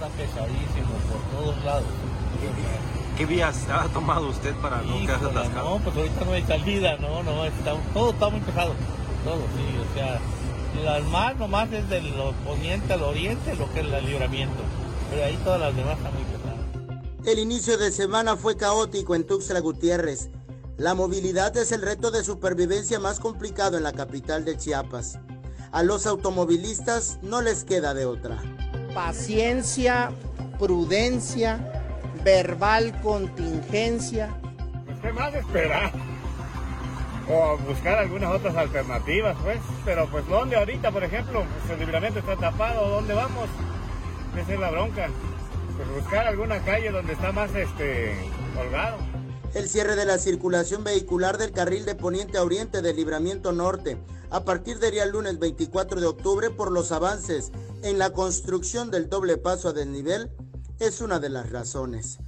está pesadísimo por todos lados. ¿Qué vías ha tomado usted para no quedarse atascado? No, pues ahorita no hay salida, no, no, está, todo está muy pesado, todo, sí, o sea, las más nomás es del poniente al oriente, lo que es el libramiento, pero ahí todas las demás están muy pesadas. El inicio de semana fue caótico en Tuxtla Gutiérrez. La movilidad es el reto de supervivencia más complicado en la capital de Chiapas. A los automovilistas no les queda de otra. Paciencia, prudencia, verbal contingencia. Pues qué más esperar. O buscar algunas otras alternativas, pues. Pero pues ¿dónde ahorita, por ejemplo? Pues el libramiento está tapado, ¿dónde vamos? Esa es la bronca. Pues buscar alguna calle donde está más este holgado. El cierre de la circulación vehicular del carril de poniente a oriente del libramiento norte a partir del día lunes 24 de octubre por los avances en la construcción del doble paso a desnivel es una de las razones.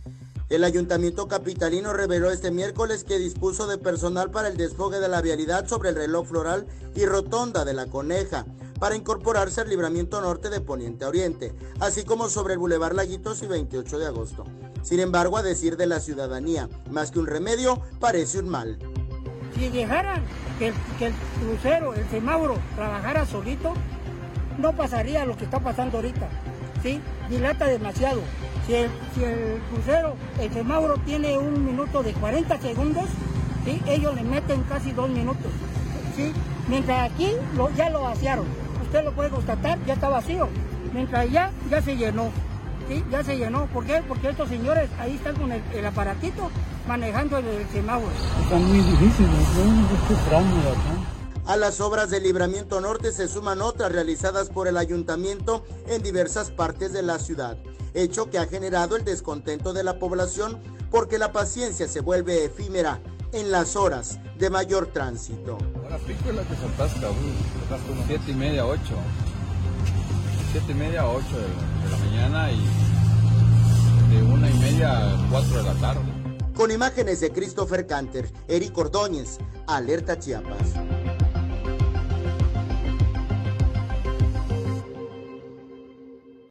El ayuntamiento capitalino reveló este miércoles que dispuso de personal para el desfogue de la vialidad sobre el reloj floral y rotonda de la Coneja para incorporarse al libramiento norte de Poniente a Oriente, así como sobre el Boulevard Laguitos y 28 de agosto. Sin embargo, a decir de la ciudadanía, más que un remedio, parece un mal. Si dejaran que el, el crucero, el semáforo, trabajara solito, no pasaría lo que está pasando ahorita. ¿sí? Dilata demasiado. Si el, crucero, el semáforo tiene un minuto de 40 segundos, ¿sí? ellos le meten casi dos minutos. ¿sí? Mientras aquí ya lo vaciaron. Usted lo puede constatar, ya está vacío. Mientras allá ya se llenó. ¿sí? Ya se llenó. ¿Por qué? Porque estos señores ahí están con el, aparatito manejando el, semáforo. Está muy difícil, a las obras de Libramiento Norte se suman otras realizadas por el ayuntamiento en diversas partes de la ciudad, hecho que ha generado el descontento de la población porque la paciencia se vuelve efímera en las horas de mayor tránsito. La pico es la que se atasca, como siete y media, ocho. Siete y media, ocho de, la mañana y de una y media a cuatro de la tarde. Con imágenes de Christopher Canter, Eric Ordóñez, Alerta Chiapas.